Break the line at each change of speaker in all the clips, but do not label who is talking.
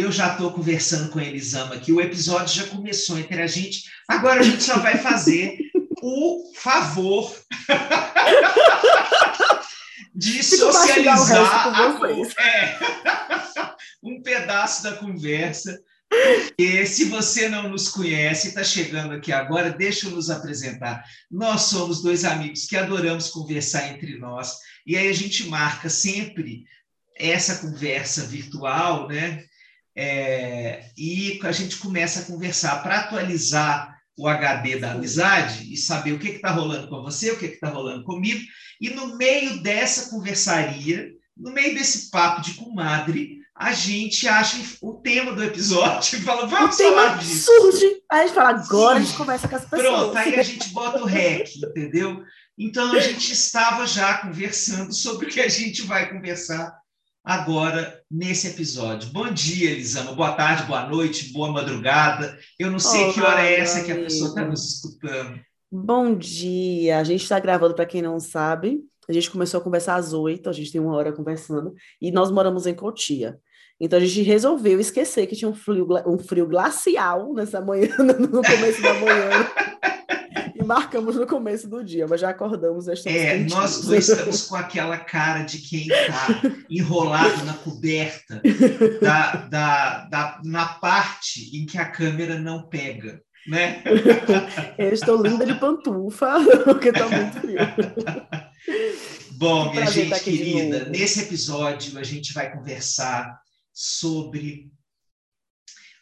eu já estou conversando com a Elisama aqui, o episódio já começou entre a gente. Agora a gente só vai fazer o favor de socializar a, é, um pedaço da conversa. E se você não nos conhece, está chegando aqui agora, deixa eu nos apresentar. Nós somos dois amigos que adoramos conversar entre nós, e aí a gente marca sempre essa conversa virtual, né? É, e a gente começa a conversar para atualizar o HD da amizade e saber o que está rolando com você, o que está rolando comigo. E no meio dessa conversaria, no meio desse papo de comadre, a gente acha o tema do episódio e fala, vamos falar disso.
Surge, aí a gente fala, agora Sim. a gente conversa com as pessoas.
Pronto, aí a gente bota o REC, entendeu? Então a gente estava já conversando sobre o que a gente vai conversar agora nesse episódio. Bom dia, Elisama. Boa tarde, boa noite, boa madrugada. Eu não sei Olá, que hora é essa que a pessoa está nos escutando.
Bom dia. A gente está gravando, para quem não sabe. A gente começou a conversar às oito, a gente tem uma hora conversando, e nós moramos em Cotia. Então a gente resolveu esquecer que tinha um frio, um frio glacial nessa manhã, no começo da manhã marcamos no começo do dia, mas já acordamos estamos
É, nós dois estamos com aquela cara de quem está enrolado na coberta da, da, da, na parte em que a câmera não pega. Né?
Eu estou linda de pantufa, porque está muito frio.
Bom, minha gente querida, nesse episódio a gente vai conversar sobre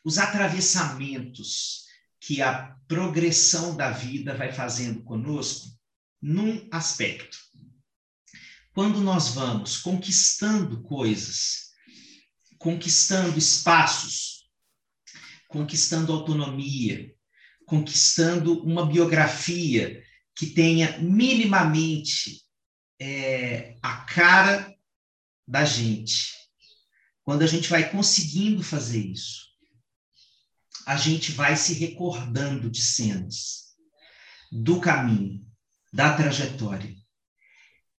os atravessamentos que a progressão da vida vai fazendo conosco num aspecto. Quando nós vamos conquistando coisas, conquistando espaços, conquistando autonomia, conquistando uma biografia que tenha minimamente é, a cara da gente. Quando a gente vai conseguindo fazer isso, a gente vai se recordando de cenas do caminho, da trajetória,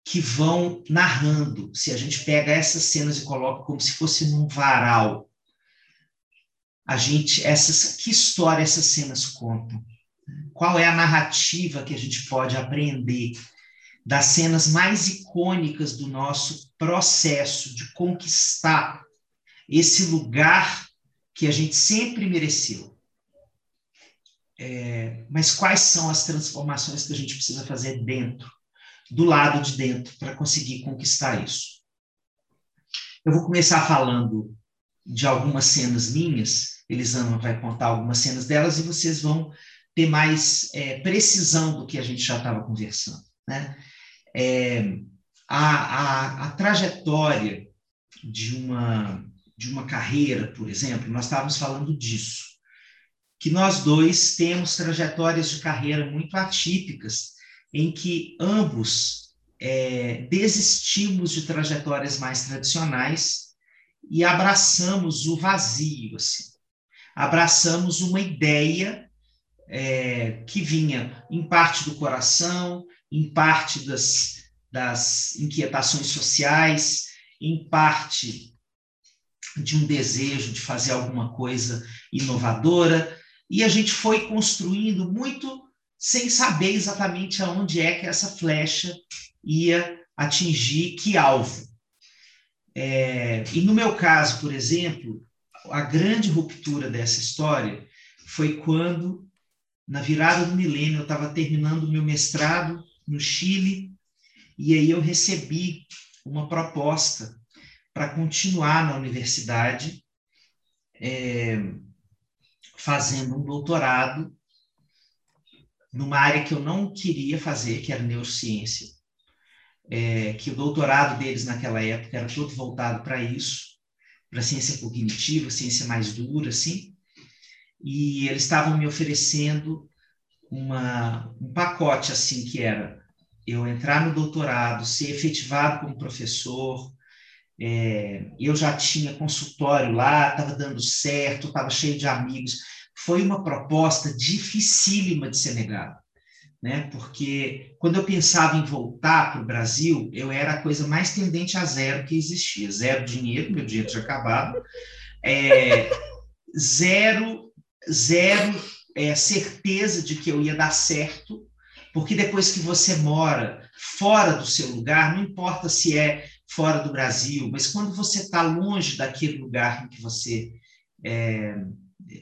que vão narrando. Se a gente pega essas cenas e coloca como se fosse num varal, a gente, essas, que história essas cenas contam? Qual é a narrativa que a gente pode aprender das cenas mais icônicas do nosso processo de conquistar esse lugar que a gente sempre mereceu. É, mas quais são as transformações que a gente precisa fazer dentro, do lado de dentro, para conseguir conquistar isso? Eu vou começar falando de algumas cenas minhas, Elisama vai contar algumas cenas delas e vocês vão ter mais é, precisão do que a gente já estava conversando. Né? É, a, a, a trajetória de uma de uma carreira, por exemplo, nós estávamos falando disso, que nós dois temos trajetórias de carreira muito atípicas, em que ambos é, desistimos de trajetórias mais tradicionais e abraçamos o vazio, assim. abraçamos uma ideia é, que vinha em parte do coração, em parte das, das inquietações sociais, em parte de um desejo de fazer alguma coisa inovadora, e a gente foi construindo muito sem saber exatamente aonde é que essa flecha ia atingir que alvo. É, e no meu caso, por exemplo, a grande ruptura dessa história foi quando, na virada do milênio, eu estava terminando o meu mestrado no Chile, e aí eu recebi uma proposta para continuar na universidade, é, fazendo um doutorado numa área que eu não queria fazer, que era neurociência. É, que o doutorado deles naquela época era todo voltado para isso, para ciência cognitiva, ciência mais dura, assim. E eles estavam me oferecendo uma, um pacote assim que era eu entrar no doutorado, ser efetivado como professor, é, eu já tinha consultório lá, estava dando certo, estava cheio de amigos. Foi uma proposta dificílima de ser negada, né? Porque quando eu pensava em voltar para o Brasil, eu era a coisa mais tendente a zero que existia. Zero dinheiro, meu dinheiro tinha acabado. É, zero, zero é, certeza de que eu ia dar certo, porque depois que você mora fora do seu lugar, não importa se é fora do Brasil, mas quando você está longe daquele lugar em que você é,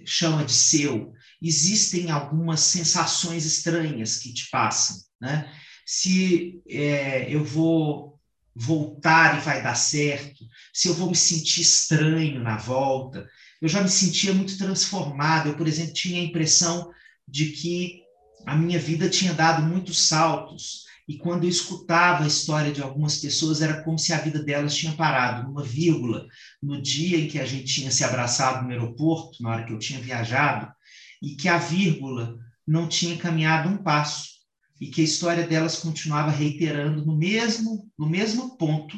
chama de seu, existem algumas sensações estranhas que te passam. Né? Se é, eu vou voltar e vai dar certo, se eu vou me sentir estranho na volta, eu já me sentia muito transformado. Eu, por exemplo, tinha a impressão de que a minha vida tinha dado muitos saltos e quando eu escutava a história de algumas pessoas, era como se a vida delas tinha parado, numa vírgula, no dia em que a gente tinha se abraçado no aeroporto, na hora que eu tinha viajado, e que a vírgula não tinha caminhado um passo, e que a história delas continuava reiterando no mesmo, no mesmo ponto,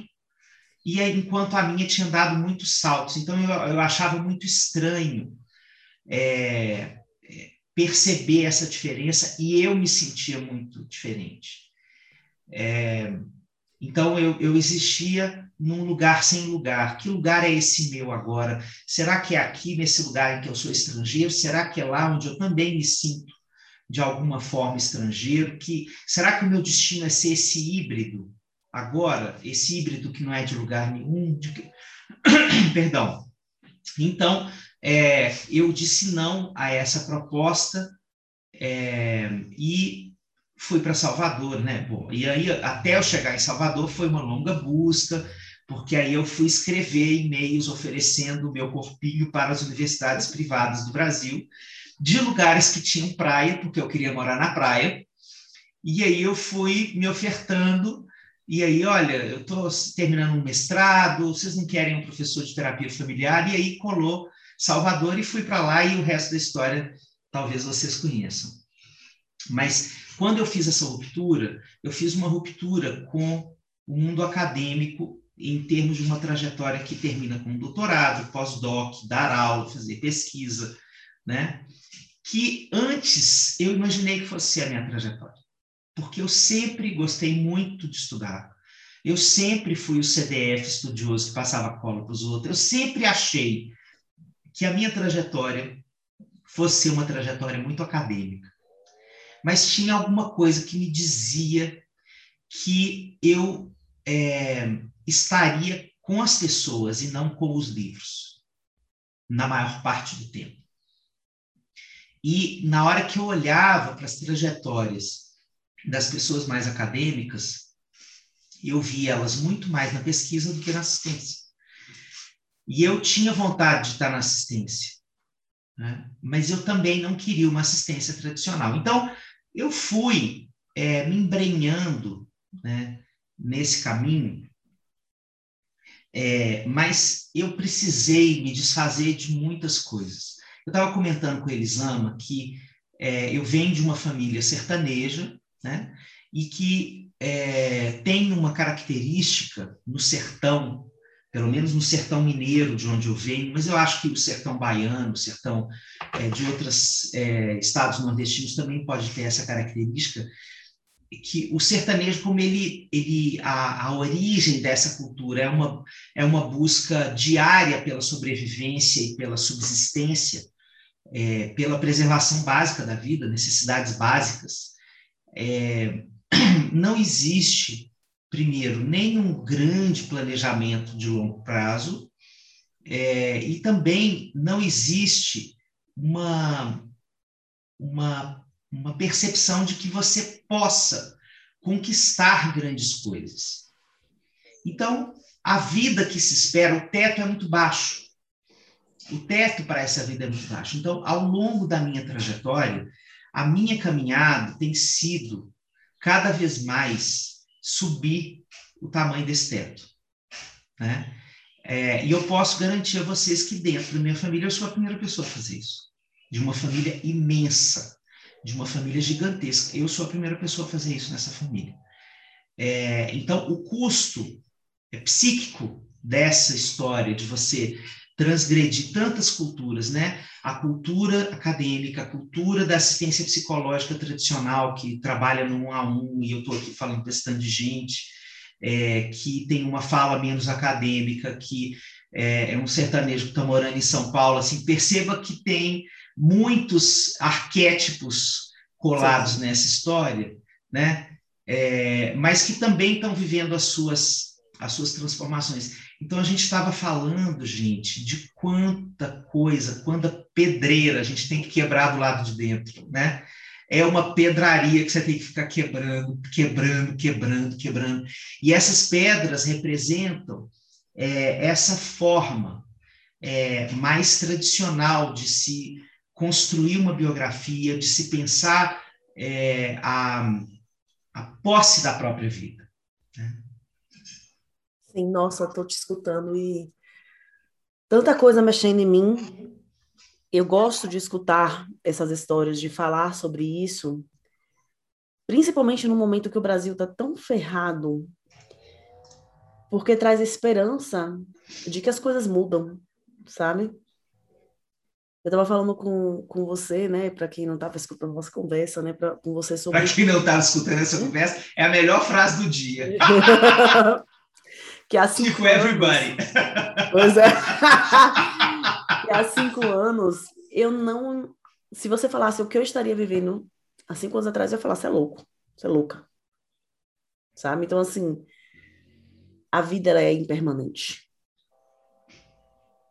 e enquanto a minha tinha dado muitos saltos. Então, eu, eu achava muito estranho é, perceber essa diferença, e eu me sentia muito diferente. É, então eu, eu existia num lugar sem lugar. Que lugar é esse meu agora? Será que é aqui nesse lugar em que eu sou estrangeiro? Será que é lá onde eu também me sinto de alguma forma estrangeiro? Que será que o meu destino é ser esse híbrido agora? Esse híbrido que não é de lugar nenhum? De... Perdão. Então é, eu disse não a essa proposta é, e fui para Salvador, né? Bom, e aí até eu chegar em Salvador foi uma longa busca, porque aí eu fui escrever e-mails oferecendo o meu corpinho para as universidades privadas do Brasil, de lugares que tinham praia, porque eu queria morar na praia. E aí eu fui me ofertando e aí, olha, eu estou terminando um mestrado, vocês não querem um professor de terapia familiar? E aí colou Salvador e fui para lá e o resto da história talvez vocês conheçam. Mas quando eu fiz essa ruptura, eu fiz uma ruptura com o mundo acadêmico em termos de uma trajetória que termina com doutorado, pós-doc, dar aula, fazer pesquisa, né? Que antes eu imaginei que fosse a minha trajetória, porque eu sempre gostei muito de estudar. Eu sempre fui o CDF estudioso que passava cola para os outros. Eu sempre achei que a minha trajetória fosse uma trajetória muito acadêmica mas tinha alguma coisa que me dizia que eu é, estaria com as pessoas e não com os livros, na maior parte do tempo. E na hora que eu olhava para as trajetórias das pessoas mais acadêmicas, eu via elas muito mais na pesquisa do que na assistência. E eu tinha vontade de estar na assistência, né? mas eu também não queria uma assistência tradicional. Então, eu fui é, me embrenhando né, nesse caminho, é, mas eu precisei me desfazer de muitas coisas. Eu estava comentando com Elisama que é, eu venho de uma família sertaneja, né, e que é, tem uma característica no sertão pelo menos no sertão mineiro, de onde eu venho, mas eu acho que o sertão baiano, o sertão é, de outros é, estados nordestinos também pode ter essa característica, que o sertanejo, como ele, ele a, a origem dessa cultura é uma, é uma busca diária pela sobrevivência e pela subsistência, é, pela preservação básica da vida, necessidades básicas. Não existe primeiro, nenhum grande planejamento de longo prazo, é, e também não existe uma, uma, uma percepção de que você possa conquistar grandes coisas. Então, a vida que se espera, o teto é muito baixo. O teto para essa vida é muito baixo. Então, ao longo da minha trajetória, a minha caminhada tem sido cada vez mais subir o tamanho desse teto. Né? É, e eu posso garantir a vocês que dentro da minha família eu sou a primeira pessoa a fazer isso. De uma família imensa, de uma família gigantesca. Eu sou a primeira pessoa a fazer isso nessa família. É, então, o custo é, psíquico dessa história de você transgredir tantas culturas, né? A cultura acadêmica, a cultura da assistência psicológica tradicional, que trabalha no um a um, e eu estou aqui falando desse tanto de gente, é, que tem uma fala menos acadêmica, que é, é um sertanejo que está morando em São Paulo, assim, perceba que tem muitos arquétipos colados Sim. nessa história, né? É, mas que também estão vivendo as suas, as suas transformações. Então, a gente estava falando, gente, de quanta coisa, quanta pedreira a gente tem que quebrar do lado de dentro, né? É uma pedraria que você tem que ficar quebrando, quebrando, quebrando, quebrando. E essas pedras representam é, essa forma é, mais tradicional de se construir uma biografia, de se pensar é, a, a posse da própria vida. Né?
Sim, nossa, estou te escutando e tanta coisa mexendo em mim. Eu gosto de escutar essas histórias, de falar sobre isso, principalmente no momento que o Brasil está tão ferrado, porque traz esperança de que as coisas mudam, sabe? Eu estava falando com, com você, né, para quem não estava escutando nossa conversa, né, pra, com você sobre.
Para quem não estava escutando essa conversa, é a melhor frase do dia.
que há cinco
tipo anos, everybody.
Pois é. que há cinco anos eu não. Se você falasse o que eu estaria vivendo há cinco anos atrás, eu ia falar, você é louco, você é louca. Sabe? Então, assim, a vida ela é impermanente.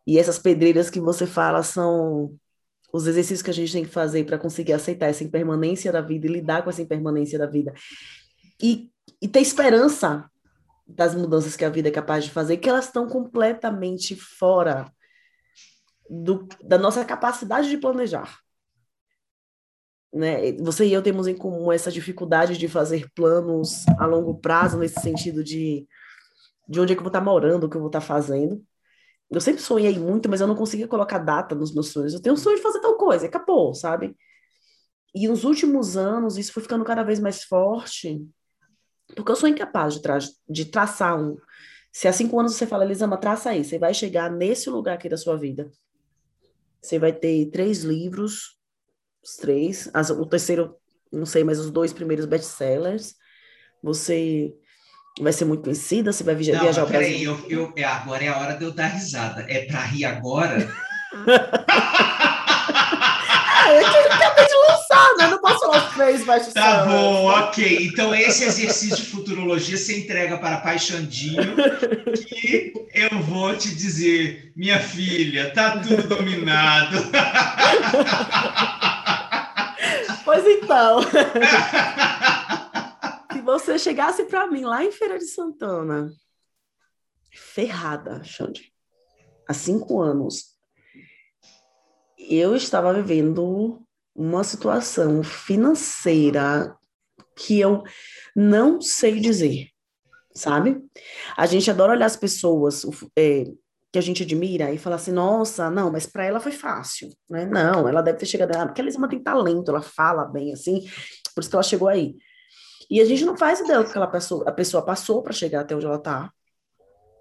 E essas pedreiras que você fala são os exercícios que a gente tem que fazer para conseguir aceitar essa impermanência da vida e lidar com essa impermanência da vida. E, e ter esperança das mudanças que a vida é capaz de fazer, que elas estão completamente fora do, da nossa capacidade de planejar. Né? Você e eu temos em comum essa dificuldade de fazer planos a longo prazo, nesse sentido de, de onde é que eu vou estar morando, o que eu vou estar fazendo. Eu sempre sonhei muito, mas eu não conseguia colocar data nos meus sonhos. Eu tenho um sonho de fazer tal coisa, acabou, sabe? E nos últimos anos, isso foi ficando cada vez mais forte, porque eu sou incapaz de, tra de traçar um. Se há cinco anos você fala, Elisama, traça aí, você vai chegar nesse lugar aqui da sua vida. Você vai ter três livros, os três, as, o terceiro, não sei, mas os dois primeiros best-sellers. Você vai ser muito conhecida? Você vai viajar,
não,
viajar
ao Brasil? Peraí, eu, eu, é, agora é a hora de eu dar risada. É para rir agora?
Ah, eu acabei de lançar, né? Não posso falar os três baixos
Tá bom, ok. Então, esse exercício de futurologia você entrega para Pai Xandinho, que eu vou te dizer, minha filha, tá tudo dominado.
Pois então você chegasse para mim lá em Feira de Santana, ferrada, Xande, há cinco anos, eu estava vivendo uma situação financeira que eu não sei dizer, sabe? A gente adora olhar as pessoas é, que a gente admira e falar assim, nossa, não, mas para ela foi fácil, né? Não, ela deve ter chegado, ah, porque a Elisama tem talento, ela fala bem assim, por isso que ela chegou aí. E a gente não faz ideia do que aquela pessoa, a pessoa passou para chegar até onde ela está.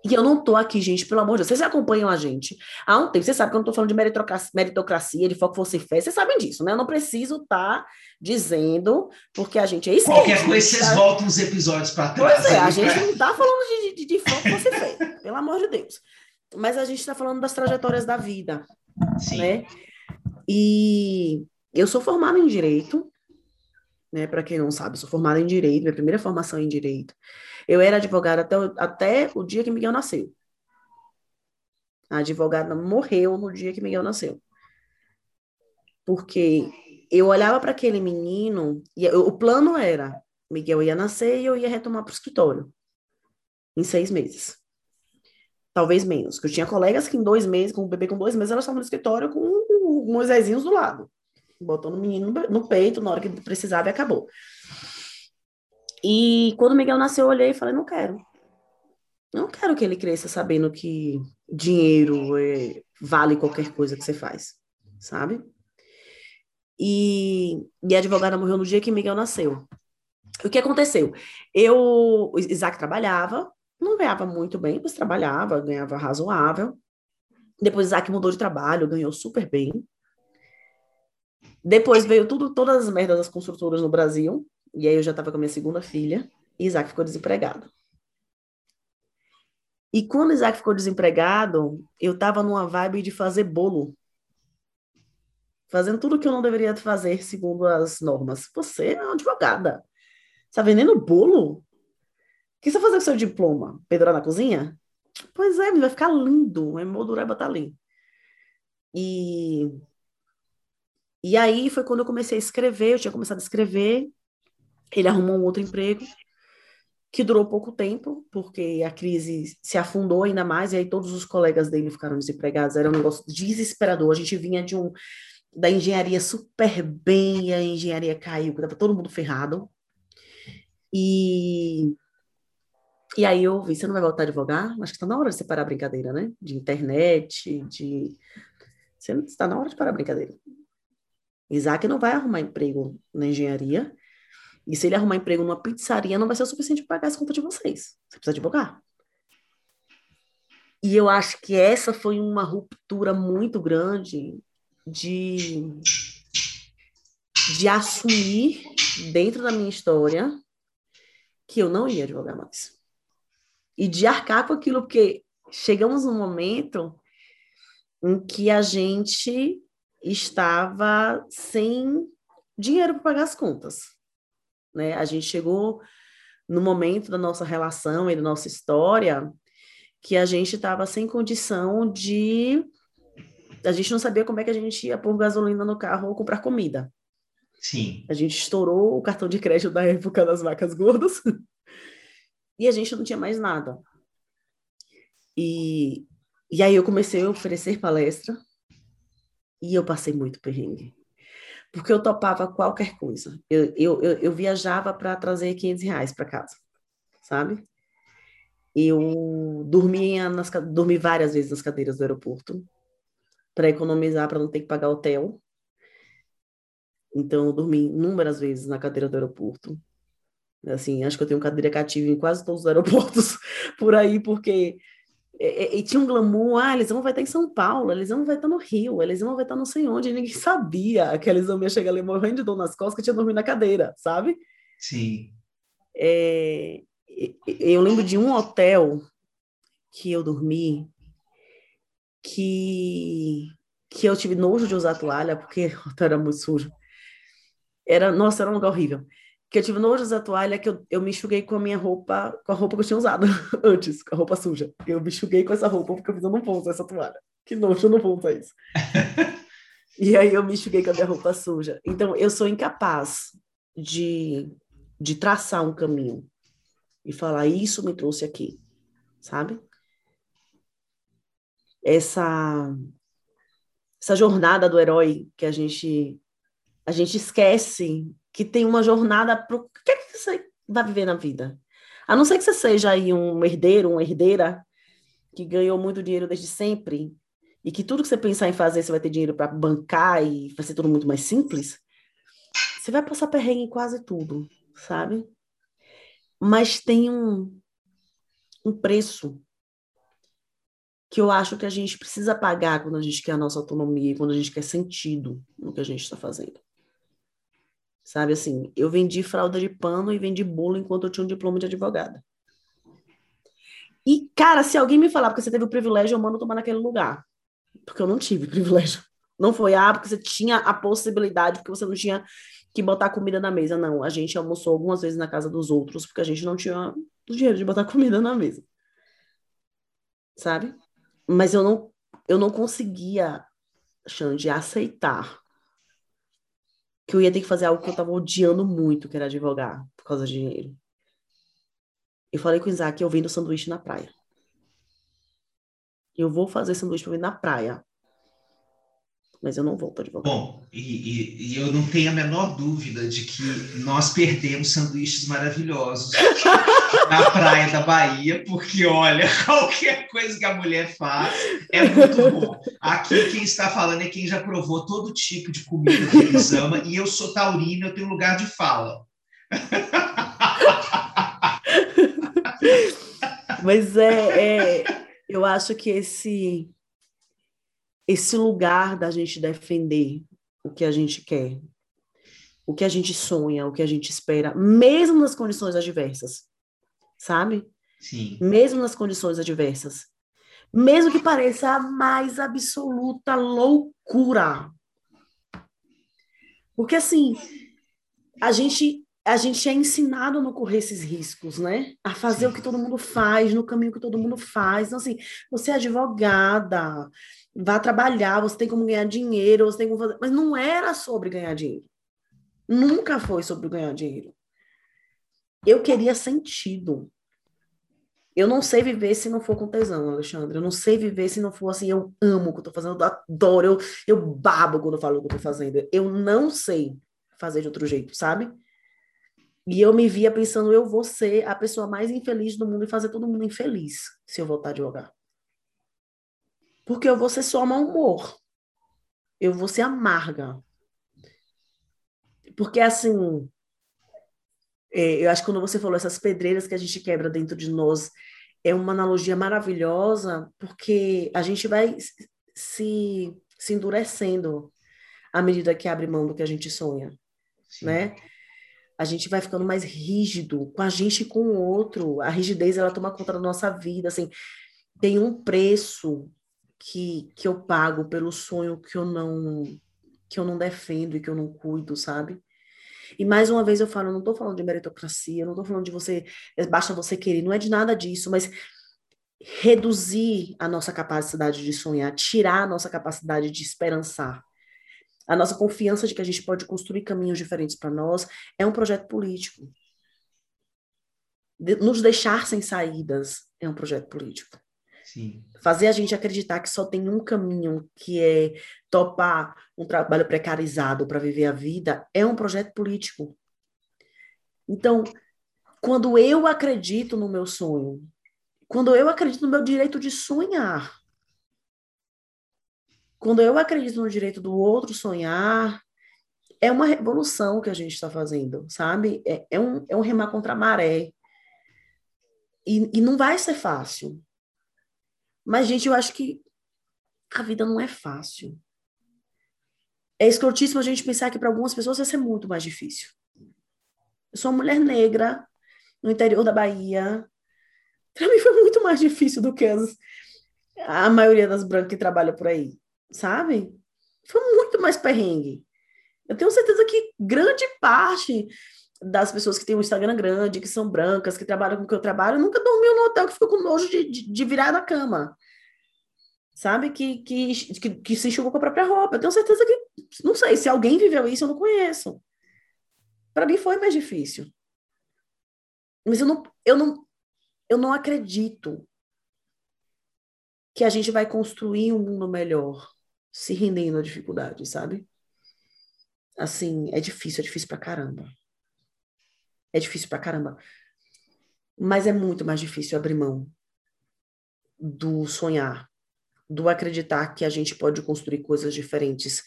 E eu não tô aqui, gente, pelo amor de Deus. Vocês acompanham a gente há um tempo. Vocês sabem que eu não tô falando de meritocracia, meritocracia de foco você fez. Vocês sabem disso, né? Eu não preciso estar tá dizendo, porque a gente é isso.
Qualquer coisa, vocês tá... voltam os episódios para trás.
Pois é, a gente não tá falando de, de, de foco você fez, pelo amor de Deus. Mas a gente está falando das trajetórias da vida. Sim. Né? E eu sou formada em Direito, né? Para quem não sabe, sou formada em Direito, minha primeira formação em Direito. Eu era advogada até, o, até o dia que Miguel nasceu. A advogada morreu no dia que Miguel nasceu. Porque eu olhava para aquele menino, e eu, o plano era: Miguel ia nascer e eu ia retomar para o escritório. Em seis meses. Talvez menos. Porque eu tinha colegas que em dois meses, com o bebê com dois meses, elas estavam no escritório com o Moisésinhos do lado botou no menino no peito na hora que precisava e acabou. E quando o Miguel nasceu, eu olhei e falei: não quero. Não quero que ele cresça sabendo que dinheiro é, vale qualquer coisa que você faz, sabe? E, e a advogada morreu no dia que Miguel nasceu. O que aconteceu? Eu, Isaac trabalhava, não ganhava muito bem, mas trabalhava, ganhava razoável. Depois Isaac mudou de trabalho, ganhou super bem. Depois veio tudo, todas as merdas das construtoras no Brasil, e aí eu já estava com a minha segunda filha, e Isaac ficou desempregado. E quando Isaac ficou desempregado, eu estava numa vibe de fazer bolo. Fazendo tudo que eu não deveria fazer segundo as normas. Você é uma advogada. Está vendendo bolo? O que você vai fazer com seu diploma? Pendurar na cozinha? Pois é, vai ficar lindo. Vai moldurar e botar ali. E... e aí foi quando eu comecei a escrever. Eu tinha começado a escrever. Ele arrumou um outro emprego que durou pouco tempo, porque a crise se afundou ainda mais, e aí todos os colegas dele ficaram desempregados, era um negócio desesperador. A gente vinha de um da engenharia super bem, a engenharia caiu, estava todo mundo ferrado. E, e aí eu vi, você não vai voltar a advogar? Acho que está na hora de separar a brincadeira, né? De internet, de... Você está na hora de parar a brincadeira. Isaac não vai arrumar emprego na engenharia, e se ele arrumar emprego numa pizzaria, não vai ser o suficiente para pagar as contas de vocês. Você precisa advogar. E eu acho que essa foi uma ruptura muito grande de, de assumir dentro da minha história que eu não ia advogar mais. E de arcar com aquilo, porque chegamos num momento em que a gente estava sem dinheiro para pagar as contas. Né? A gente chegou no momento da nossa relação e da nossa história que a gente estava sem condição de. A gente não sabia como é que a gente ia pôr gasolina no carro ou comprar comida.
Sim.
A gente estourou o cartão de crédito da época das vacas gordas e a gente não tinha mais nada. E, e aí eu comecei a oferecer palestra e eu passei muito perrengue. Porque eu topava qualquer coisa. Eu, eu, eu, eu viajava para trazer 500 reais para casa, sabe? Eu dormia nas, dormi várias vezes nas cadeiras do aeroporto para economizar, para não ter que pagar hotel. Então, eu dormi inúmeras vezes na cadeira do aeroporto. Assim, acho que eu tenho cadeira cativa em quase todos os aeroportos por aí, porque. E, e, tinha um glamour, ah, a Elisama vai estar em São Paulo, a Elisama vai estar no Rio, a Elisama vai estar não sei onde, e ninguém sabia que a Elisama ia chegar ali morrendo de dor nas costas, que tinha dormido na cadeira, sabe?
Sim.
É, eu lembro de um hotel que eu dormi que, que eu tive nojo de usar toalha, porque o hotel era muito sujo. Era, nossa, era um lugar horrível. Que eu tive nojo da toalha que eu, eu me enxuguei com a minha roupa, com a roupa que eu tinha usado antes, com a roupa suja. Eu me enxuguei com essa roupa porque eu fiz, eu não vou usar essa toalha. Que nojo, eu não vou usar isso. e aí eu me enxuguei com a minha roupa suja. Então, eu sou incapaz de, de traçar um caminho e falar, isso me trouxe aqui, sabe? Essa, essa jornada do herói que a gente a gente esquece que tem uma jornada para o que, é que você vai viver na vida. A não ser que você seja aí um herdeiro, uma herdeira que ganhou muito dinheiro desde sempre e que tudo que você pensar em fazer você vai ter dinheiro para bancar e vai ser tudo muito mais simples, você vai passar perrengue em quase tudo, sabe? Mas tem um, um preço que eu acho que a gente precisa pagar quando a gente quer a nossa autonomia quando a gente quer sentido no que a gente está fazendo. Sabe assim, eu vendi fralda de pano e vendi bolo enquanto eu tinha um diploma de advogada. E, cara, se alguém me falar porque você teve o privilégio, eu mando tomar naquele lugar. Porque eu não tive privilégio. Não foi, ah, porque você tinha a possibilidade, porque você não tinha que botar comida na mesa. Não, a gente almoçou algumas vezes na casa dos outros, porque a gente não tinha o dinheiro de botar comida na mesa. Sabe? Mas eu não, eu não conseguia, Xande, aceitar que eu ia ter que fazer algo que eu estava odiando muito, que era advogar, por causa de dinheiro. Eu falei com o Isaac, eu vendo sanduíche na praia. Eu vou fazer sanduíche para vender na praia. Mas eu não volto a advogar.
Bom, e, e, e, eu não tenho a menor dúvida de que nós perdemos sanduíches maravilhosos na praia da Bahia, porque, olha, qualquer coisa que a mulher faz é muito bom. Aqui quem está falando é quem já provou todo tipo de comida que eles amam, e eu sou taurina, eu tenho lugar de fala.
Mas é, é, eu acho que esse esse lugar da gente defender o que a gente quer, o que a gente sonha, o que a gente espera, mesmo nas condições adversas, sabe?
Sim.
Mesmo nas condições adversas. Mesmo que pareça a mais absoluta loucura. Porque assim, a gente a gente é ensinado a não correr esses riscos, né? A fazer Sim. o que todo mundo faz, no caminho que todo mundo faz. Então, assim, você é advogada, vá trabalhar, você tem como ganhar dinheiro, você tem como fazer. Mas não era sobre ganhar dinheiro. Nunca foi sobre ganhar dinheiro. Eu queria sentido. Eu não sei viver se não for com tesão, Alexandre. Eu não sei viver se não for assim. Eu amo o que eu tô fazendo, eu adoro, eu, eu babo quando eu falo o que eu tô fazendo. Eu não sei fazer de outro jeito, sabe? E eu me via pensando, eu vou ser a pessoa mais infeliz do mundo e fazer todo mundo infeliz se eu voltar a jogar. Porque eu vou ser só mau humor. Eu vou ser amarga. Porque, assim, é, eu acho que quando você falou essas pedreiras que a gente quebra dentro de nós, é uma analogia maravilhosa, porque a gente vai se, se endurecendo à medida que abre mão do que a gente sonha, Sim. né? a gente vai ficando mais rígido com a gente e com o outro. A rigidez, ela toma conta da nossa vida, assim. Tem um preço que, que eu pago pelo sonho que eu não que eu não defendo e que eu não cuido, sabe? E mais uma vez eu falo, não estou falando de meritocracia, não estou falando de você, basta você querer, não é de nada disso, mas reduzir a nossa capacidade de sonhar, tirar a nossa capacidade de esperançar, a nossa confiança de que a gente pode construir caminhos diferentes para nós é um projeto político. De, nos deixar sem saídas é um projeto político. Fazer a gente acreditar que só tem um caminho, que é topar um trabalho precarizado para viver a vida, é um projeto político. Então, quando eu acredito no meu sonho, quando eu acredito no meu direito de sonhar, quando eu acredito no direito do outro sonhar, é uma revolução que a gente está fazendo, sabe? É, é, um, é um remar contra a maré. E, e não vai ser fácil. Mas, gente, eu acho que a vida não é fácil. É escrotíssimo a gente pensar que para algumas pessoas vai ser muito mais difícil. Eu sou uma mulher negra no interior da Bahia. Para mim foi muito mais difícil do que as, a maioria das brancas que trabalham por aí sabe? Foi muito mais perrengue. Eu tenho certeza que grande parte das pessoas que têm um Instagram grande, que são brancas, que trabalham com o que eu trabalho, nunca dormiu no hotel que ficou com nojo de, de, de virar na cama. Sabe? Que, que, que, que se enxugou com a própria roupa. Eu tenho certeza que, não sei, se alguém viveu isso, eu não conheço. Para mim foi mais difícil. Mas eu não, eu não, eu não acredito que a gente vai construir um mundo melhor se rendendo à dificuldade, sabe? Assim, é difícil, é difícil pra caramba. É difícil pra caramba. Mas é muito mais difícil abrir mão do sonhar, do acreditar que a gente pode construir coisas diferentes,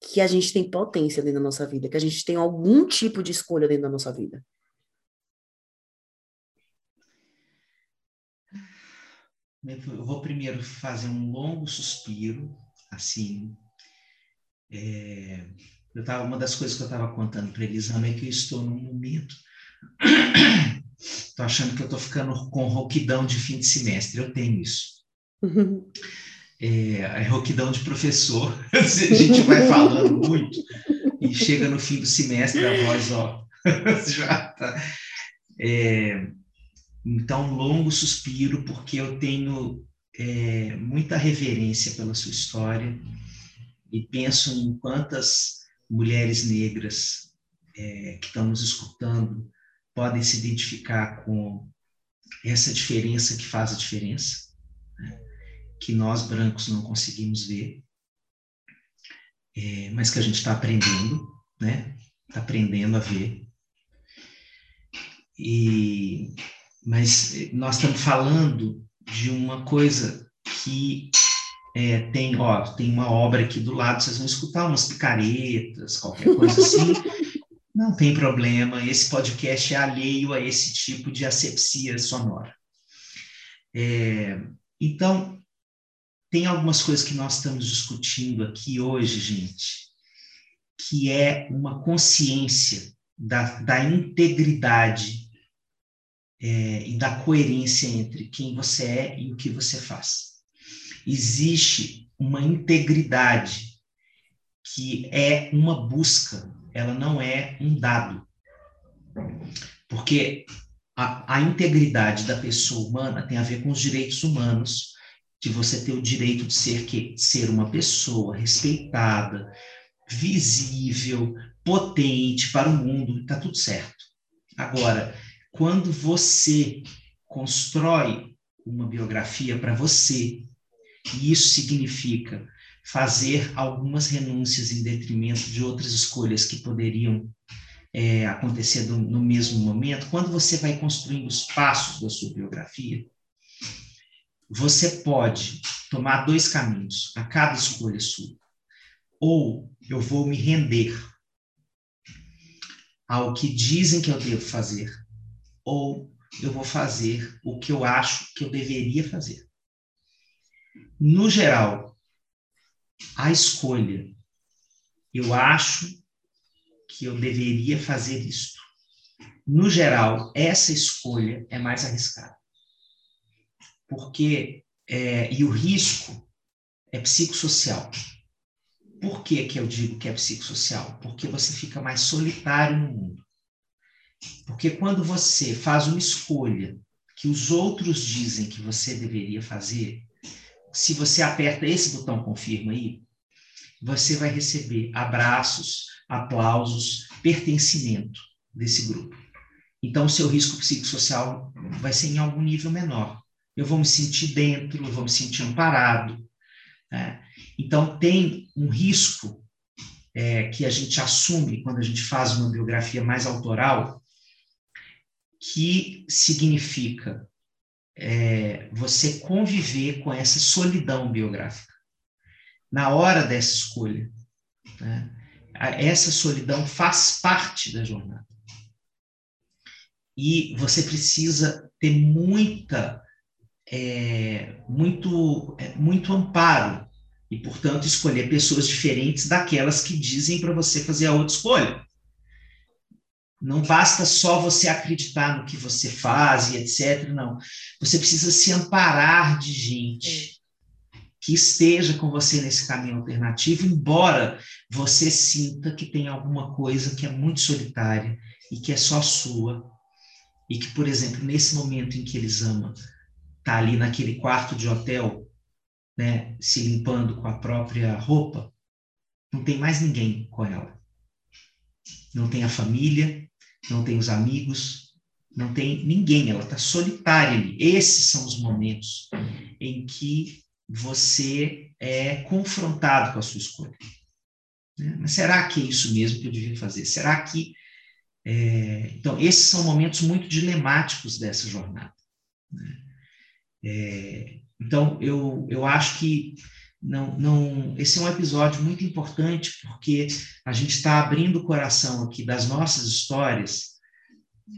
que a gente tem potência dentro da nossa vida, que a gente tem algum tipo de escolha dentro da nossa vida.
Eu vou primeiro fazer um longo suspiro, assim. É, eu tava, uma das coisas que eu estava contando para Elisama é que eu estou num momento. Estou achando que eu estou ficando com rouquidão de fim de semestre. Eu tenho isso. É, a rouquidão de professor. a gente vai falando muito e chega no fim do semestre a voz, ó, já tá. É, então, longo suspiro, porque eu tenho é, muita reverência pela sua história e penso em quantas mulheres negras é, que estão nos escutando podem se identificar com essa diferença que faz a diferença, né? que nós brancos não conseguimos ver. é, mas que a gente está aprendendo, né? Está aprendendo a ver. E, mas nós estamos falando de uma coisa que é, tem, ó, tem uma obra aqui do lado, vocês vão escutar umas picaretas, qualquer coisa assim. Não tem problema, esse podcast é alheio a esse tipo de asepsia sonora. É, então, tem algumas coisas que nós estamos discutindo aqui hoje, gente, que é uma consciência da, da integridade é, e da coerência entre quem você é e o que você faz. Existe uma integridade que é uma busca, ela não é um dado. Porque a, a integridade da pessoa humana tem a ver com os direitos humanos, de você ter o direito de ser, que, ser uma pessoa respeitada, visível, potente para o mundo, está tudo certo. Agora, quando você constrói uma biografia para você, e isso significa fazer algumas renúncias em detrimento de outras escolhas que poderiam é, acontecer no mesmo momento, quando você vai construindo os passos da sua biografia, você pode tomar dois caminhos a cada escolha sua. Ou eu vou me render ao que dizem que eu devo fazer, ou eu vou fazer o que eu acho que eu deveria fazer. No geral, a escolha, eu acho que eu deveria fazer isto. No geral, essa escolha é mais arriscada. Porque, é, e o risco é psicossocial. Por que, que eu digo que é psicossocial? Porque você fica mais solitário no mundo. Porque quando você faz uma escolha que os outros dizem que você deveria fazer, se você aperta esse botão confirma aí, você vai receber abraços, aplausos, pertencimento desse grupo. Então, o seu risco psicossocial vai ser em algum nível menor. Eu vou me sentir dentro, eu vou me sentir amparado. Né? Então, tem um risco é, que a gente assume quando a gente faz uma biografia mais autoral, que significa é, você conviver com essa solidão biográfica. Na hora dessa escolha, né? essa solidão faz parte da jornada. E você precisa ter muita, é, muito, é, muito amparo e, portanto, escolher pessoas diferentes daquelas que dizem para você fazer a outra escolha. Não basta só você acreditar no que você faz e etc. Não. Você precisa se amparar de gente que esteja com você nesse caminho alternativo, embora você sinta que tem alguma coisa que é muito solitária e que é só sua. E que, por exemplo, nesse momento em que eles amam, está ali naquele quarto de hotel, né, se limpando com a própria roupa, não tem mais ninguém com ela. Não tem a família, não tem os amigos, não tem ninguém, ela está solitária ali. Esses são os momentos em que você é confrontado com a sua escolha. Né? Mas será que é isso mesmo que eu devia fazer? Será que. É... Então, esses são momentos muito dilemáticos dessa jornada. Né? É... Então, eu, eu acho que não, não, esse é um episódio muito importante porque a gente está abrindo o coração aqui das nossas histórias,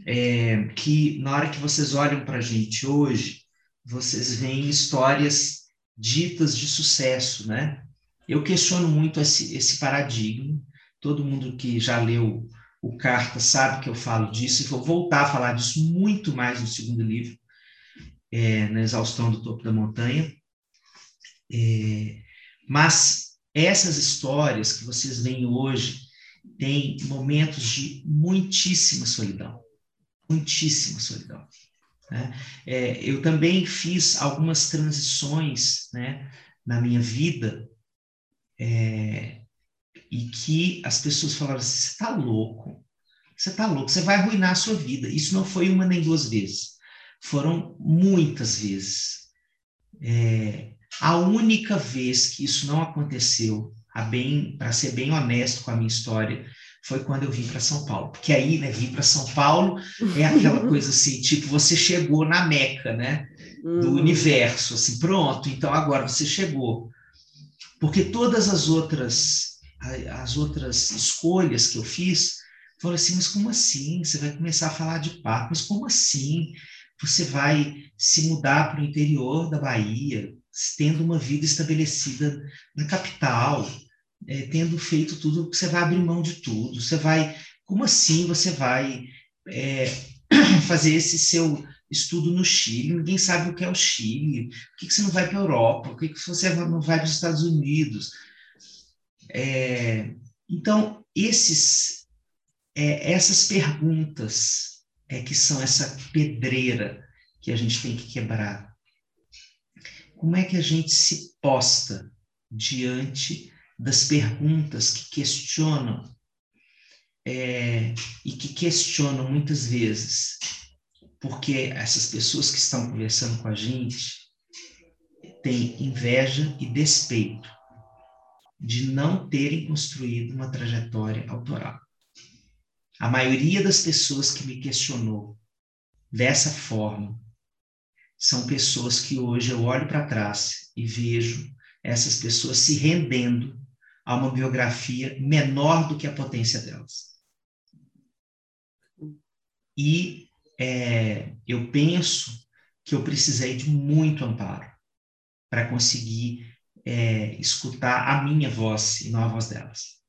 é, que na hora que vocês olham para a gente hoje, vocês veem histórias ditas de sucesso, né? Eu questiono muito esse, esse paradigma. Todo mundo que já leu o Carta sabe que eu falo disso e vou voltar a falar disso muito mais no segundo livro, é, na Exaustão do Topo da Montanha. É, mas essas histórias que vocês veem hoje têm momentos de muitíssima solidão, muitíssima solidão. Né? É, eu também fiz algumas transições né, na minha vida é, e que as pessoas falaram assim, você está louco, você está louco, você vai arruinar a sua vida. Isso não foi uma nem duas vezes, foram muitas vezes. É, a única vez que isso não aconteceu, para ser bem honesto com a minha história, foi quando eu vim para São Paulo. Porque aí, né, vir para São Paulo é aquela coisa assim, tipo, você chegou na meca, né, do uhum. universo, assim, pronto, então agora você chegou. Porque todas as outras as outras escolhas que eu fiz foram assim, mas como assim? Você vai começar a falar de parto, mas como assim? Você vai se mudar para o interior da Bahia, tendo uma vida estabelecida na capital, é, tendo feito tudo, você vai abrir mão de tudo, você vai, como assim você vai é, fazer esse seu estudo no Chile? Ninguém sabe o que é o Chile, por que, que você não vai para a Europa, por que, que você não vai para os Estados Unidos? É, então, esses, é, essas perguntas é que são essa pedreira que a gente tem que quebrar. Como é que a gente se posta diante das perguntas que questionam é, e que questionam muitas vezes, porque essas pessoas que estão conversando com a gente têm inveja e despeito de não terem construído uma trajetória autoral. A maioria das pessoas que me questionou dessa forma são pessoas que hoje eu olho para trás e vejo essas pessoas se rendendo a uma biografia menor do que a potência delas. E é, eu penso que eu precisei de muito amparo para conseguir é, escutar a minha voz e não a voz delas.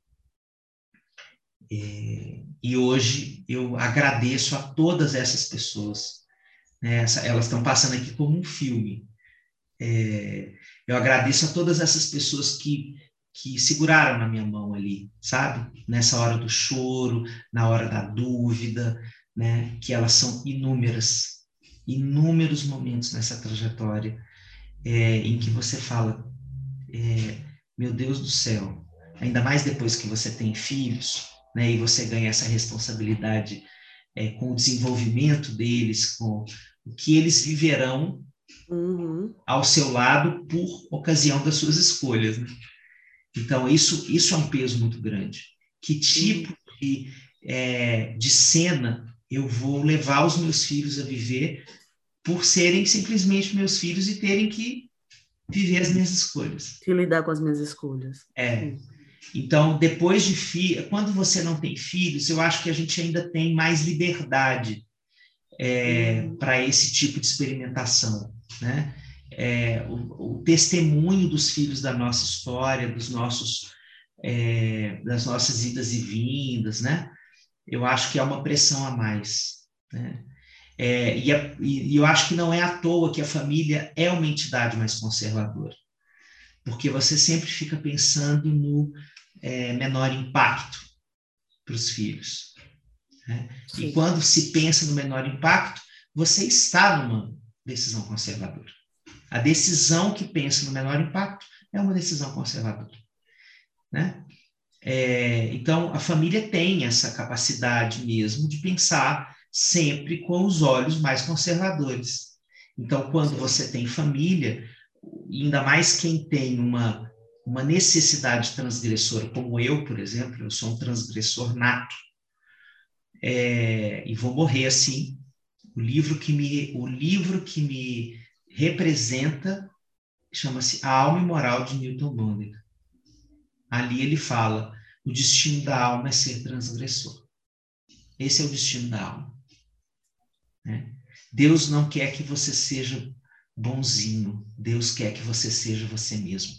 É, e hoje eu agradeço a todas essas pessoas. Né, essa, elas estão passando aqui como um filme. É, eu agradeço a todas essas pessoas que que seguraram na minha mão ali, sabe? Nessa hora do choro, na hora da dúvida, né? Que elas são inúmeras, inúmeros momentos nessa trajetória é, em que você fala, é, meu Deus do céu, ainda mais depois que você tem filhos, né? E você ganha essa responsabilidade é, com o desenvolvimento deles, com o que eles viverão uhum. ao seu lado por ocasião das suas escolhas, né? Então, isso, isso é um peso muito grande. Que tipo de, é, de cena eu vou levar os meus filhos a viver por serem simplesmente meus filhos e terem que viver as minhas escolhas.
Que lidar com as minhas escolhas.
É. Então, depois de filho, quando você não tem filhos, eu acho que a gente ainda tem mais liberdade é, para esse tipo de experimentação, né? é, o, o, testemunho dos filhos da nossa história, dos nossos, é, das nossas idas e vindas, né? Eu acho que é uma pressão a mais, né? É, e, a, e, eu acho que não é à toa que a família é uma entidade mais conservadora, porque você sempre fica pensando no é, menor impacto para os filhos. Né? E quando se pensa no menor impacto, você está numa decisão conservadora. A decisão que pensa no menor impacto é uma decisão conservadora. Né? É, então, a família tem essa capacidade mesmo de pensar sempre com os olhos mais conservadores. Então, quando você tem família, ainda mais quem tem uma, uma necessidade transgressora, como eu, por exemplo, eu sou um transgressor nato, é, e vou morrer assim. O livro que me, o livro que me representa, chama-se A Alma e Moral de Newton Bonder. Ali ele fala: o destino da alma é ser transgressor. Esse é o destino da alma. Né? Deus não quer que você seja bonzinho, Deus quer que você seja você mesmo.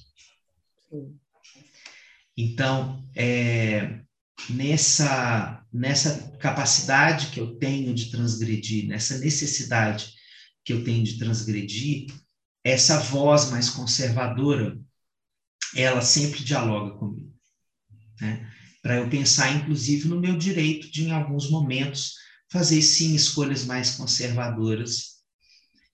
Então, é, nessa, nessa capacidade que eu tenho de transgredir, nessa necessidade que eu tenho de transgredir, essa voz mais conservadora, ela sempre dialoga comigo. Né? Para eu pensar, inclusive, no meu direito de, em alguns momentos, fazer sim escolhas mais conservadoras,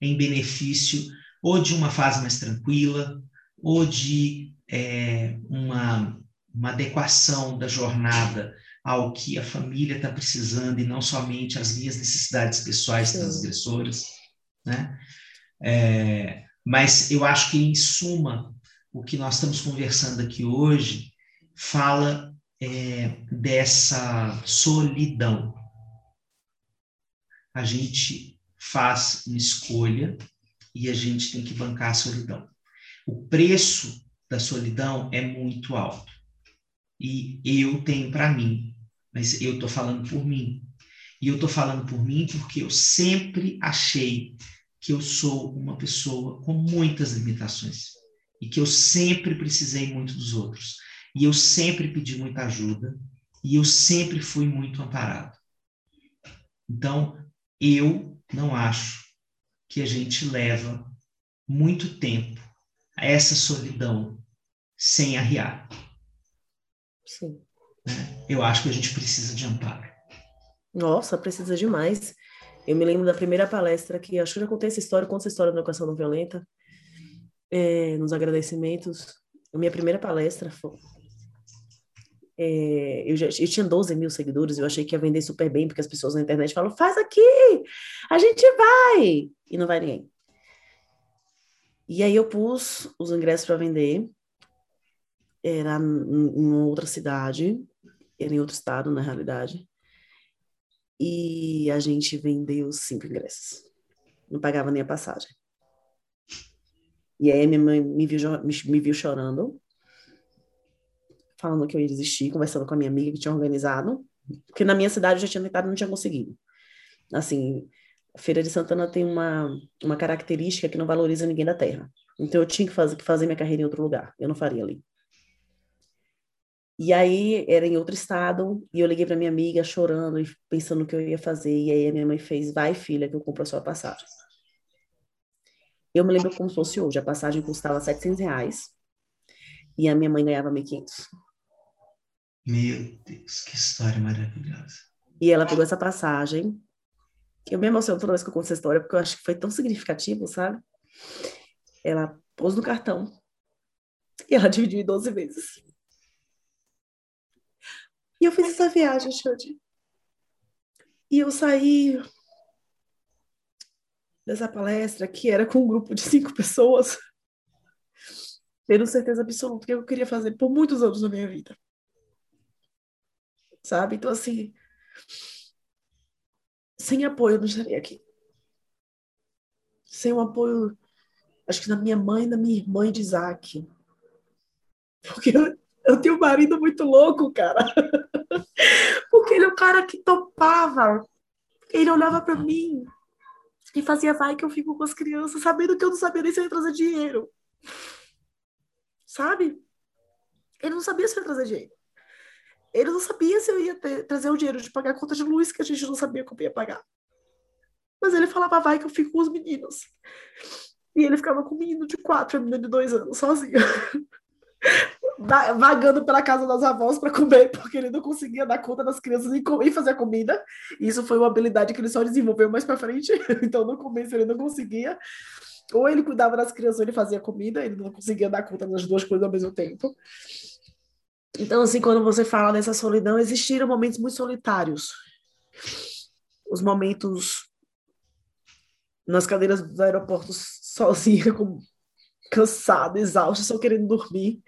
em benefício ou de uma fase mais tranquila, ou de é, uma, uma adequação da jornada ao que a família está precisando e não somente as minhas necessidades pessoais transgressoras né? É, mas eu acho que, em suma, o que nós estamos conversando aqui hoje fala é, dessa solidão. A gente faz uma escolha e a gente tem que bancar a solidão. O preço da solidão é muito alto. E eu tenho para mim, mas eu estou falando por mim. E eu estou falando por mim porque eu sempre achei que eu sou uma pessoa com muitas limitações e que eu sempre precisei muito dos outros. E eu sempre pedi muita ajuda e eu sempre fui muito amparado. Então, eu não acho que a gente leva muito tempo a essa solidão sem arriar.
Sim.
Eu acho que a gente precisa de amparo.
Nossa, precisa demais. Eu me lembro da primeira palestra que acho que já contei essa história, conta essa história da educação não violenta, é, nos agradecimentos. A minha primeira palestra foi, é, eu, já, eu tinha 12 mil seguidores, eu achei que ia vender super bem, porque as pessoas na internet falam, faz aqui, a gente vai, e não vai ninguém. E aí eu pus os ingressos para vender, era em outra cidade, era em outro estado, na realidade, e a gente vendeu cinco ingressos. Não pagava nem a passagem. E aí minha mãe me viu, me, viu chorando, falando que eu ia desistir, conversando com a minha amiga que tinha organizado, porque na minha cidade eu já tinha tentado e não tinha conseguido. Assim, a Feira de Santana tem uma, uma característica que não valoriza ninguém da terra. Então eu tinha que fazer, que fazer minha carreira em outro lugar. Eu não faria ali. E aí era em outro estado, e eu liguei para minha amiga chorando e pensando o que eu ia fazer. E aí a minha mãe fez: Vai, filha, que eu compro a sua passagem. Eu me lembro como se fosse hoje: a passagem custava 700 reais e a minha mãe ganhava 1.500.
Meu Deus, que história maravilhosa.
E ela pegou essa passagem, eu me emociono toda vez que eu conto essa história, porque eu acho que foi tão significativo, sabe? Ela pôs no cartão e ela dividiu em 12 vezes. E eu fiz essa viagem, Xande. E eu saí dessa palestra, que era com um grupo de cinco pessoas, tendo certeza absoluta que eu queria fazer por muitos anos na minha vida. Sabe? Então, assim, sem apoio eu não estaria aqui. Sem o apoio, acho que da minha mãe, da minha irmã e de Isaac. Porque eu, eu tenho um marido muito louco, cara. Porque ele é o cara que topava. Ele olhava para mim e fazia vai que eu fico com as crianças, sabendo que eu não sabia nem se eu ia trazer dinheiro. Sabe? Ele não sabia se eu ia trazer dinheiro. Ele não sabia se eu ia ter, trazer o dinheiro de pagar a conta de luz, que a gente não sabia como ia pagar. Mas ele falava, vai que eu fico com os meninos. E ele ficava com o menino de quatro, a menina de dois anos, sozinho. vagando pela casa das avós para comer, porque ele não conseguia dar conta das crianças e, e fazer a comida. Isso foi uma habilidade que ele só desenvolveu mais para frente. Então, no começo, ele não conseguia. Ou ele cuidava das crianças ou ele fazia comida, ele não conseguia dar conta das duas coisas ao mesmo tempo. Então, assim, quando você fala dessa solidão, existiram momentos muito solitários. Os momentos nas cadeiras dos aeroportos sozinha, com cansada, exausta, só querendo dormir.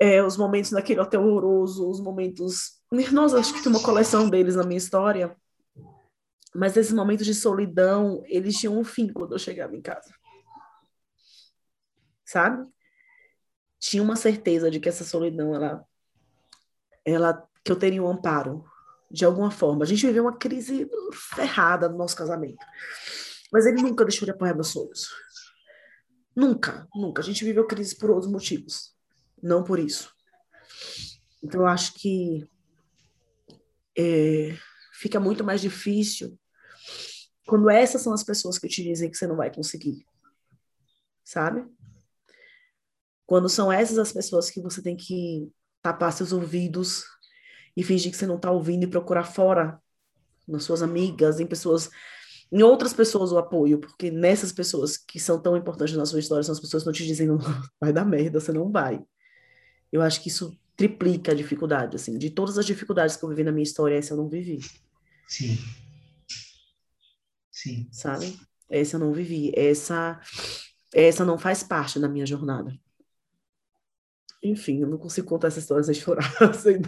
É, os momentos naquele hotel horroroso, os momentos. Nossa, acho que tem uma coleção deles na minha história. Mas esses momentos de solidão, eles tinham um fim quando eu chegava em casa. Sabe? Tinha uma certeza de que essa solidão, ela, ela que eu teria um amparo, de alguma forma. A gente viveu uma crise ferrada no nosso casamento. Mas ele nunca deixou de apoiar meus sonhos. Nunca, nunca. A gente viveu crise por outros motivos, não por isso. Então, eu acho que é, fica muito mais difícil quando essas são as pessoas que te dizem que você não vai conseguir, sabe? Quando são essas as pessoas que você tem que tapar seus ouvidos e fingir que você não está ouvindo e procurar fora, nas suas amigas, em pessoas em outras pessoas o apoio, porque nessas pessoas que são tão importantes na sua história são as pessoas que estão te dizendo vai dar merda, você não vai. Eu acho que isso triplica a dificuldade, assim, de todas as dificuldades que eu vivi na minha história, essa eu não vivi.
Sim. Sim.
Sabe? Essa eu não vivi, essa essa não faz parte da minha jornada. enfim, eu não consigo contar essa história sem chorar. Assim.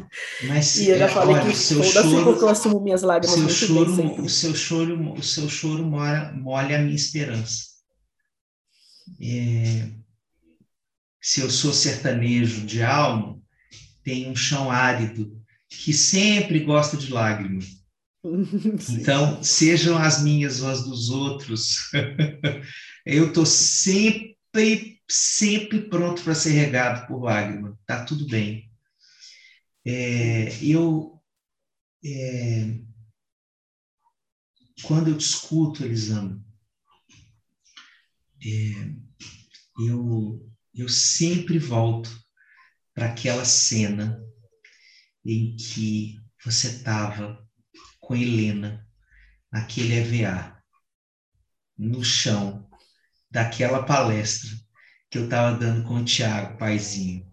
Mas,
e eu já
é,
falei
olha,
que
o seu choro-
eu assumo minhas lágrimas
seu choro,
bem
o seu choro, o seu choro mora, molha a minha esperança. É, se eu sou sertanejo de alma, tem um chão árido que sempre gosta de lágrimas.
Sim.
Então, sejam as minhas ou as dos outros, eu estou sempre, sempre pronto para ser regado por lágrima. Tá tudo bem. É, eu, é, quando eu discuto, Elisama, é, eu, eu sempre volto para aquela cena em que você estava com Helena, naquele EVA, no chão daquela palestra que eu estava dando com o Tiago, paizinho,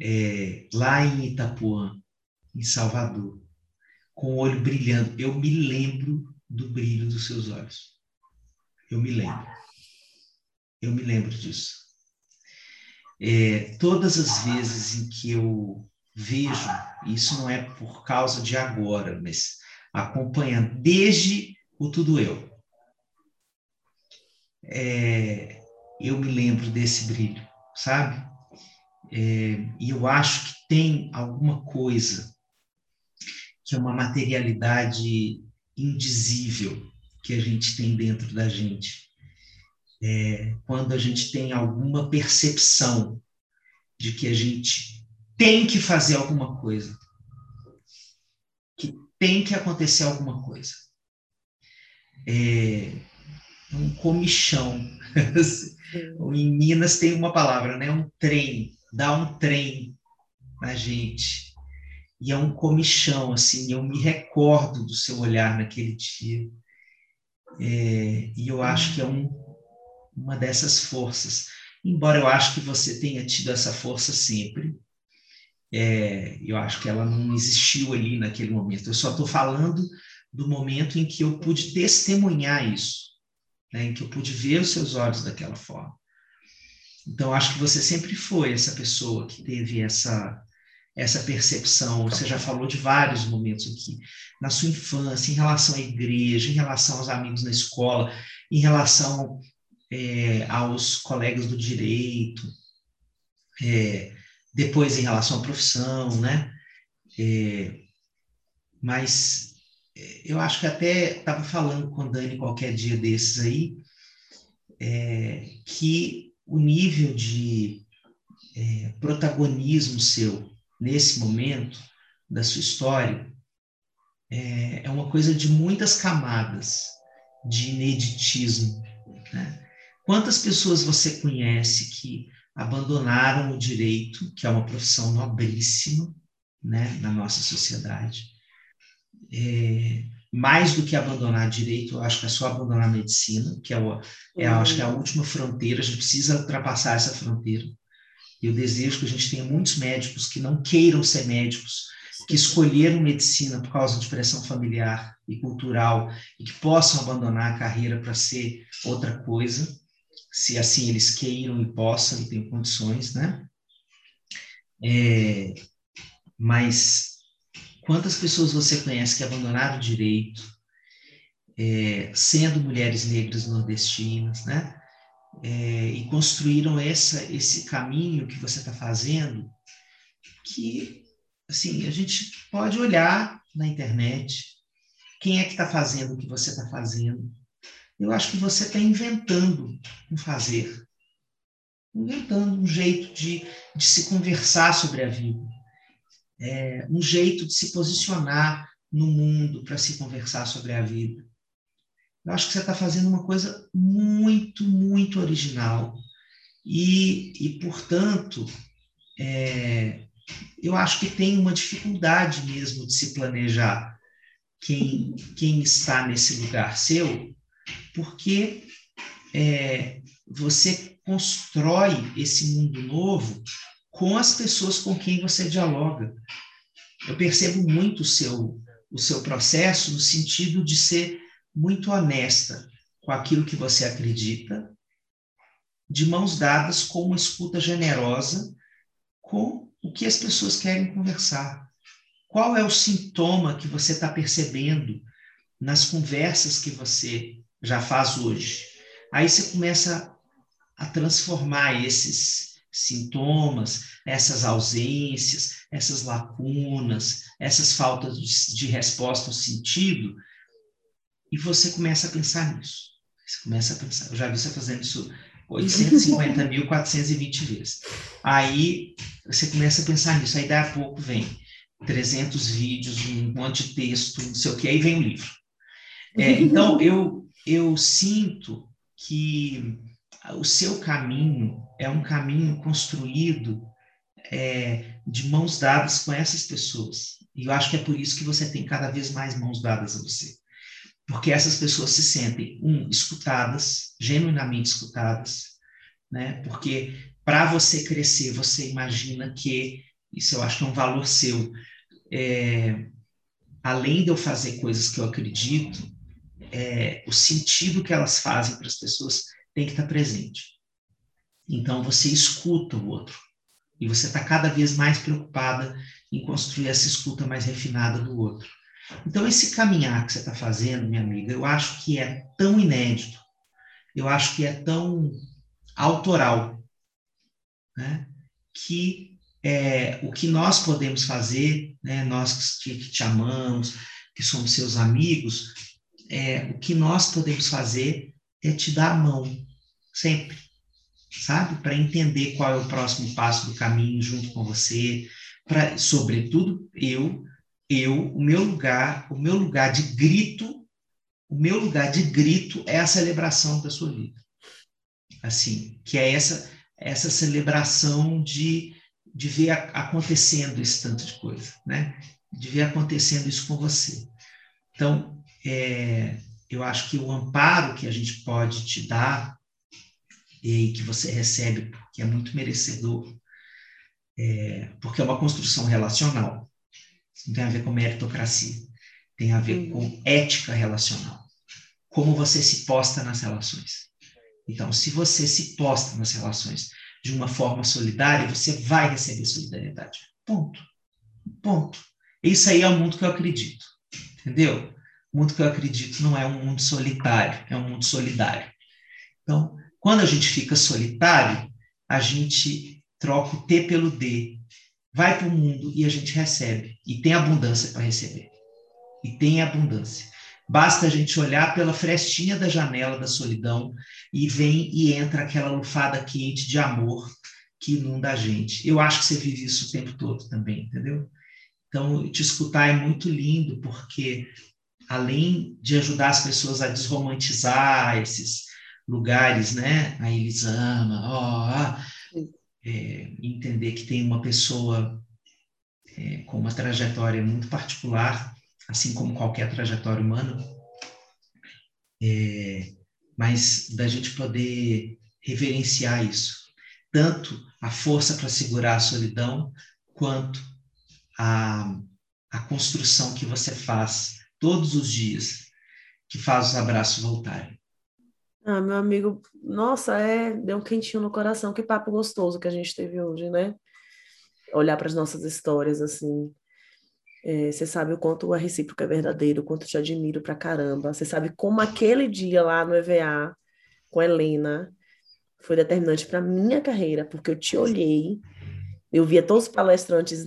é, lá em Itapuã, em Salvador, com o olho brilhando. Eu me lembro do brilho dos seus olhos. Eu me lembro. Eu me lembro disso. É, todas as vezes em que eu vejo, isso não é por causa de agora, mas acompanhando desde o Tudo Eu, é, eu me lembro desse brilho, sabe? É, e eu acho que tem alguma coisa que é uma materialidade indizível que a gente tem dentro da gente. É, quando a gente tem alguma percepção de que a gente tem que fazer alguma coisa, que tem que acontecer alguma coisa. É, um comichão. em Minas tem uma palavra, né? Um trem, dá um trem na gente. E é um comichão, assim, eu me recordo do seu olhar naquele dia. É, e eu acho que é um, uma dessas forças. Embora eu acho que você tenha tido essa força sempre, é, eu acho que ela não existiu ali naquele momento. Eu só estou falando do momento em que eu pude testemunhar isso, né, em que eu pude ver os seus olhos daquela forma. Então, acho que você sempre foi essa pessoa que teve essa, essa percepção. Você já falou de vários momentos aqui, na sua infância, em relação à igreja, em relação aos amigos na escola, em relação é, aos colegas do direito, é, depois em relação à profissão, né? É, mas eu acho que até estava falando com a Dani qualquer dia desses aí, é, que o nível de é, protagonismo seu nesse momento da sua história é, é uma coisa de muitas camadas de ineditismo. Né? Quantas pessoas você conhece que abandonaram o direito, que é uma profissão nobríssima né, na nossa sociedade? É, mais do que abandonar direito, eu acho que é só abandonar a medicina, que é, o, é uhum. acho que é a última fronteira, a gente precisa ultrapassar essa fronteira. Eu desejo que a gente tenha muitos médicos que não queiram ser médicos, que escolheram medicina por causa de pressão familiar e cultural e que possam abandonar a carreira para ser outra coisa, se assim eles queiram e possam e tenham condições, né? É, mas quantas pessoas você conhece que abandonaram o direito, é, sendo mulheres negras nordestinas, né? É, e construíram essa, esse caminho que você está fazendo, que assim a gente pode olhar na internet quem é que está fazendo o que você está fazendo. Eu acho que você está inventando um fazer, inventando um jeito de, de se conversar sobre a vida, é, um jeito de se posicionar no mundo para se conversar sobre a vida. Eu acho que você está fazendo uma coisa muito, muito original. E, e portanto, é, eu acho que tem uma dificuldade mesmo de se planejar quem, quem está nesse lugar seu, porque é, você constrói esse mundo novo com as pessoas com quem você dialoga. Eu percebo muito o seu, o seu processo no sentido de ser muito honesta com aquilo que você acredita, de mãos dadas com uma escuta generosa com o que as pessoas querem conversar. Qual é o sintoma que você está percebendo nas conversas que você já faz hoje? Aí você começa a transformar esses sintomas, essas ausências, essas lacunas, essas faltas de, resposta ao sentido, e você começa a pensar nisso. Você começa a pensar. Eu já vi você fazendo isso 850.420 vezes. Aí você começa a pensar nisso. Aí, daí a pouco, vem 300 vídeos, um monte de texto, não sei o que, aí vem o livro. É, então, eu, eu sinto que o seu caminho é um caminho construído é, de mãos dadas com essas pessoas. E eu acho que é por isso que você tem cada vez mais mãos dadas a você. Porque essas pessoas se sentem, um, escutadas, genuinamente escutadas, né? Porque para você crescer, você imagina que, isso eu acho que é um valor seu, é, além de eu fazer coisas que eu acredito, é, o sentido que elas fazem para as pessoas tem que estar presente. Então você escuta o outro e você está cada vez mais preocupada em construir essa escuta mais refinada do outro. Então esse caminhar que você está fazendo, minha amiga, eu acho que é tão inédito, eu acho que é tão autoral, né? que é, o que nós podemos fazer, né, nós que te, que te amamos, que somos seus amigos, é, o que nós podemos fazer é te dar a mão, sempre, sabe? Para entender qual é o próximo passo do caminho junto com você, para, sobretudo, eu, eu, o meu lugar, o meu lugar de grito, o meu lugar de grito é a celebração da sua vida. Assim, que é essa essa celebração de, de ver acontecendo esse tanto de coisa, né? De ver acontecendo isso com você. Então, é, eu acho que o amparo que a gente pode te dar e que você recebe porque é muito merecedor, é, porque é uma construção relacional. Isso não tem a ver com meritocracia, tem a ver com uhum. ética relacional. Como você se posta nas relações. Então, se você se posta nas relações de uma forma solidária, você vai receber solidariedade. Ponto. Ponto. Isso aí é o mundo que eu acredito. Entendeu? Mundo que eu acredito não é um mundo solitário, é um mundo solidário. Então, quando a gente fica solitário, a gente troca o T pelo D, vai para o mundo e a gente recebe. E tem abundância para receber. E tem abundância. Basta a gente olhar pela frestinha da janela da solidão e vem e entra aquela lufada quente de amor que inunda a gente. Eu acho que você vive isso o tempo todo também, entendeu? Então, te escutar é muito lindo, porque além de ajudar as pessoas a desromantizar esses lugares, né? A Elisama, ó, é, entender que tem uma pessoa é, com uma trajetória muito particular, assim como qualquer trajetória humana, é, mas da gente poder reverenciar isso, tanto a força para segurar a solidão, quanto a, a construção que você faz todos os dias, que faz os abraços voltarem.
Ah, meu amigo, nossa, é, deu um quentinho no coração. Que papo gostoso que a gente teve hoje, né? Olhar para as nossas histórias, assim. É, você sabe o quanto a recíproca é verdadeiro, o quanto te admiro pra caramba. Você sabe como aquele dia lá no EVA, com a Helena, foi determinante para minha carreira, porque eu te olhei, eu via todos os palestrantes,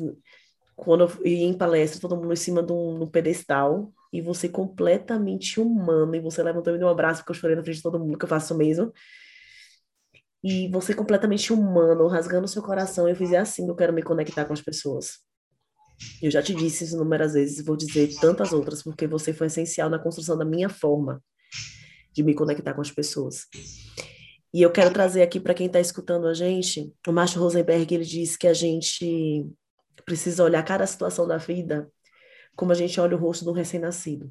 quando eu ia em palestra, todo mundo em cima de um, de um pedestal, e você completamente humano, e você levantou me deu um abraço, porque eu chorei na frente de todo mundo, que eu faço mesmo. E você completamente humano, rasgando seu coração, eu fiz assim, eu quero me conectar com as pessoas. Eu já te disse isso inúmeras vezes, vou dizer tantas outras, porque você foi essencial na construção da minha forma de me conectar com as pessoas. E eu quero trazer aqui para quem está escutando a gente, o Márcio Rosenberg, ele diz que a gente precisa olhar cada situação da vida como a gente olha o rosto de um recém-nascido.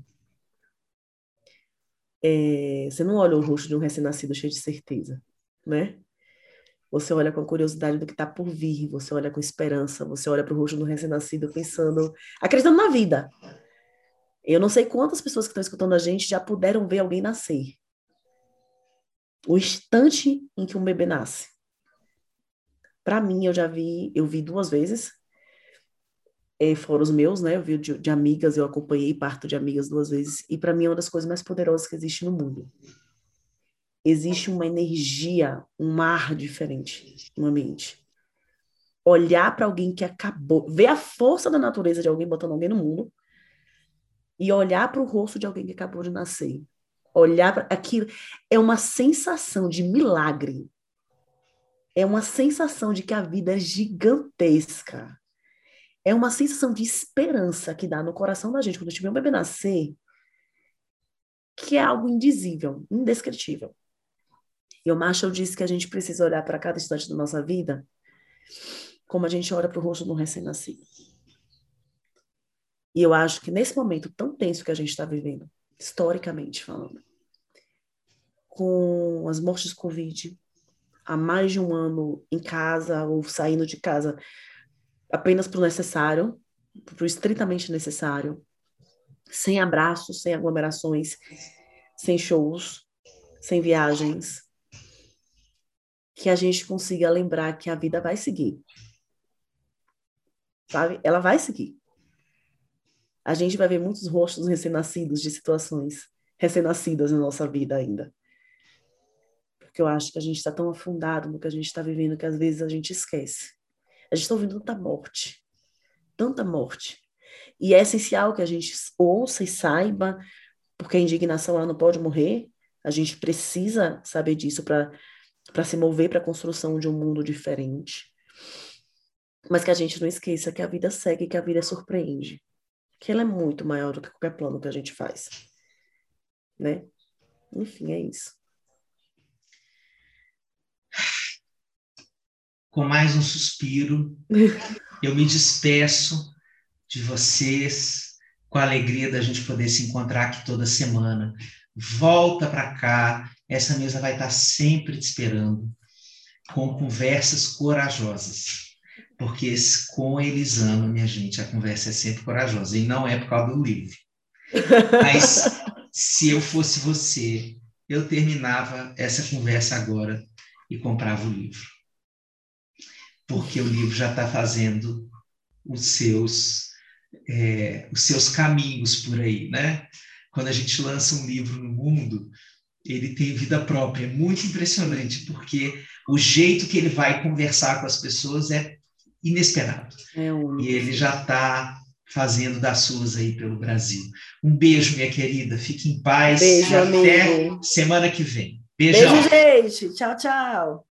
É, você não olha o rosto de um recém-nascido cheio de certeza, né? Você olha com curiosidade do que está por vir, você olha com esperança, você olha para o rosto do recém-nascido pensando, acreditando na vida. Eu não sei quantas pessoas que estão escutando a gente já puderam ver alguém nascer. O instante em que um bebê nasce. Para mim, eu já vi, eu vi duas vezes, é, fora os meus, né? Eu vi de, de amigas, eu acompanhei parto de amigas duas vezes, e para mim é uma das coisas mais poderosas que existe no mundo. Existe uma energia, um mar diferente no ambiente. Olhar para alguém que acabou, ver a força da natureza de alguém botando alguém no mundo e olhar para o rosto de alguém que acabou de nascer. Olhar para aquilo é uma sensação de milagre. É uma sensação de que a vida é gigantesca é uma sensação de esperança que dá no coração da gente quando a gente vê um bebê nascer, que é algo indizível, indescritível. E o Marshall disse que a gente precisa olhar para cada instante da nossa vida como a gente olha para o rosto de um recém-nascido. E eu acho que nesse momento tão tenso que a gente está vivendo, historicamente falando, com as mortes de Covid, há mais de um ano em casa ou saindo de casa apenas para o necessário, para o estritamente necessário, sem abraços, sem aglomerações, sem shows, sem viagens, que a gente consiga lembrar que a vida vai seguir. Sabe? Ela vai seguir. A gente vai ver muitos rostos recém-nascidos de situações recém-nascidas na nossa vida ainda. Porque eu acho que a gente está tão afundado no que a gente está vivendo que às vezes a gente esquece a gente está ouvindo tanta morte, tanta morte. E é essencial que a gente ouça e saiba, porque a indignação ela não pode morrer. A gente precisa saber disso para se mover para a construção de um mundo diferente. Mas que a gente não esqueça que a vida segue, que a vida surpreende. Que ela é muito maior do que qualquer plano que a gente faz. Né? Enfim, é isso.
Com mais um suspiro, eu me despeço de vocês com a alegria da gente poder se encontrar aqui toda semana. Volta para cá, essa mesa vai estar sempre te esperando com conversas corajosas. Porque com Elisama, minha gente, a conversa é sempre corajosa. E não é por causa do livro. Mas se eu fosse você, eu terminava essa conversa agora e comprava o livro porque o livro já está fazendo os seus, é, os seus caminhos por aí, né? Quando a gente lança um livro no mundo, ele tem vida própria, é muito impressionante, porque o jeito que ele vai conversar com as pessoas é inesperado. É um... E ele já está fazendo das suas aí pelo Brasil. Um beijo, minha querida. Fique em paz.
Beijo,
Até
amigo.
semana que vem. Beijão.
Beijo, gente. Tchau, tchau.